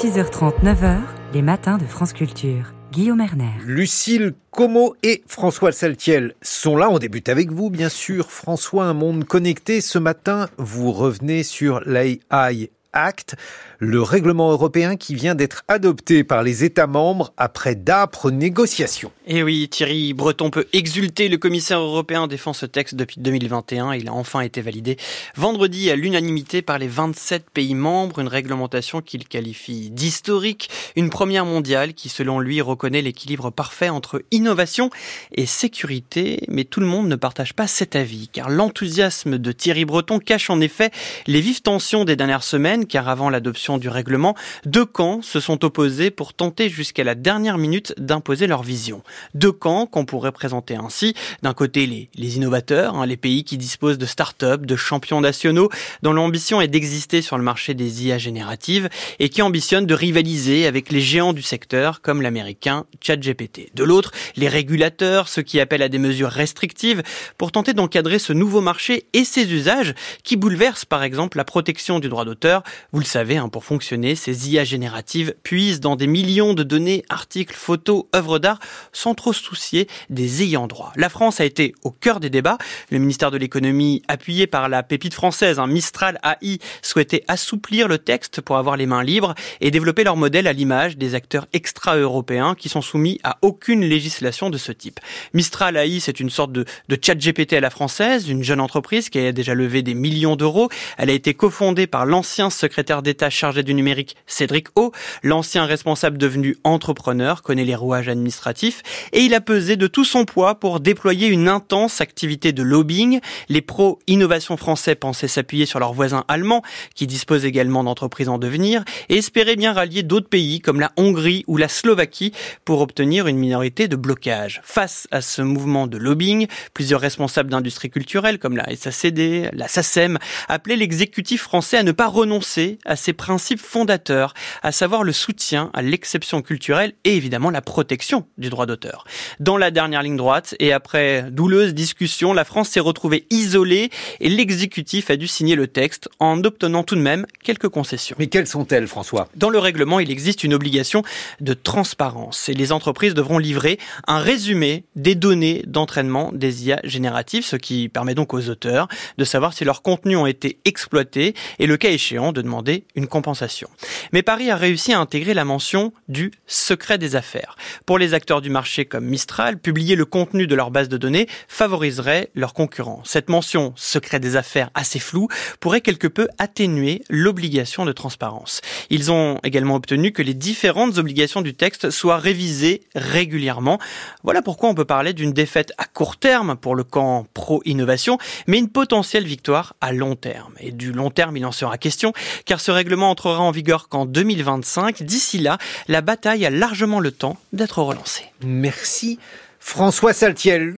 6h30, 9h, les matins de France Culture. Guillaume Erner. Lucille Como et François Saltiel sont là. On débute avec vous, bien sûr. François, un monde connecté. Ce matin, vous revenez sur l'AI Act, le règlement européen qui vient d'être adopté par les États membres après d'âpres négociations. Et eh oui, Thierry Breton peut exulter. Le commissaire européen défend ce texte depuis 2021. Il a enfin été validé vendredi à l'unanimité par les 27 pays membres. Une réglementation qu'il qualifie d'historique. Une première mondiale qui, selon lui, reconnaît l'équilibre parfait entre innovation et sécurité. Mais tout le monde ne partage pas cet avis, car l'enthousiasme de Thierry Breton cache en effet les vives tensions des dernières semaines car avant l'adoption du règlement, deux camps se sont opposés pour tenter jusqu'à la dernière minute d'imposer leur vision. Deux camps qu'on pourrait présenter ainsi. D'un côté, les, innovateurs, hein, les pays qui disposent de start-up, de champions nationaux, dont l'ambition est d'exister sur le marché des IA génératives et qui ambitionnent de rivaliser avec les géants du secteur comme l'américain ChatGPT. De l'autre, les régulateurs, ceux qui appellent à des mesures restrictives pour tenter d'encadrer ce nouveau marché et ses usages qui bouleversent par exemple la protection du droit d'auteur, vous le savez, hein, pour fonctionner, ces IA génératives puisent dans des millions de données, articles, photos, œuvres d'art, sans trop se soucier des ayants droit. La France a été au cœur des débats. Le ministère de l'économie, appuyé par la pépite française, un Mistral AI, souhaitait assouplir le texte pour avoir les mains libres et développer leur modèle à l'image des acteurs extra-européens qui sont soumis à aucune législation de ce type. Mistral AI, c'est une sorte de, de chat GPT à la française, une jeune entreprise qui a déjà levé des millions d'euros. Elle a été cofondée par l'ancien secrétaire d'État chargé du numérique Cédric O, l'ancien responsable devenu entrepreneur, connaît les rouages administratifs et il a pesé de tout son poids pour déployer une intense activité de lobbying. Les pros innovation français pensaient s'appuyer sur leurs voisins allemands qui disposent également d'entreprises en devenir et espéraient bien rallier d'autres pays comme la Hongrie ou la Slovaquie pour obtenir une minorité de blocage. Face à ce mouvement de lobbying, plusieurs responsables d'industrie culturelle comme la SACD, la SACEM appelaient l'exécutif français à ne pas renoncer à ses principes fondateurs, à savoir le soutien à l'exception culturelle et évidemment la protection du droit d'auteur. Dans la dernière ligne droite et après douleuse discussion, la France s'est retrouvée isolée et l'exécutif a dû signer le texte en obtenant tout de même quelques concessions. Mais quelles sont-elles, François? Dans le règlement, il existe une obligation de transparence et les entreprises devront livrer un résumé des données d'entraînement des IA génératives, ce qui permet donc aux auteurs de savoir si leurs contenus ont été exploités et le cas échéant de demander une compensation. Mais Paris a réussi à intégrer la mention du secret des affaires. Pour les acteurs du marché comme Mistral, publier le contenu de leur base de données favoriserait leurs concurrents. Cette mention secret des affaires assez floue pourrait quelque peu atténuer l'obligation de transparence. Ils ont également obtenu que les différentes obligations du texte soient révisées régulièrement. Voilà pourquoi on peut parler d'une défaite à court terme pour le camp pro-innovation, mais une potentielle victoire à long terme. Et du long terme, il en sera question, car ce règlement entrera en vigueur qu'en 2025. D'ici là, la bataille a largement le temps d'être relancée. Merci. François Saltiel,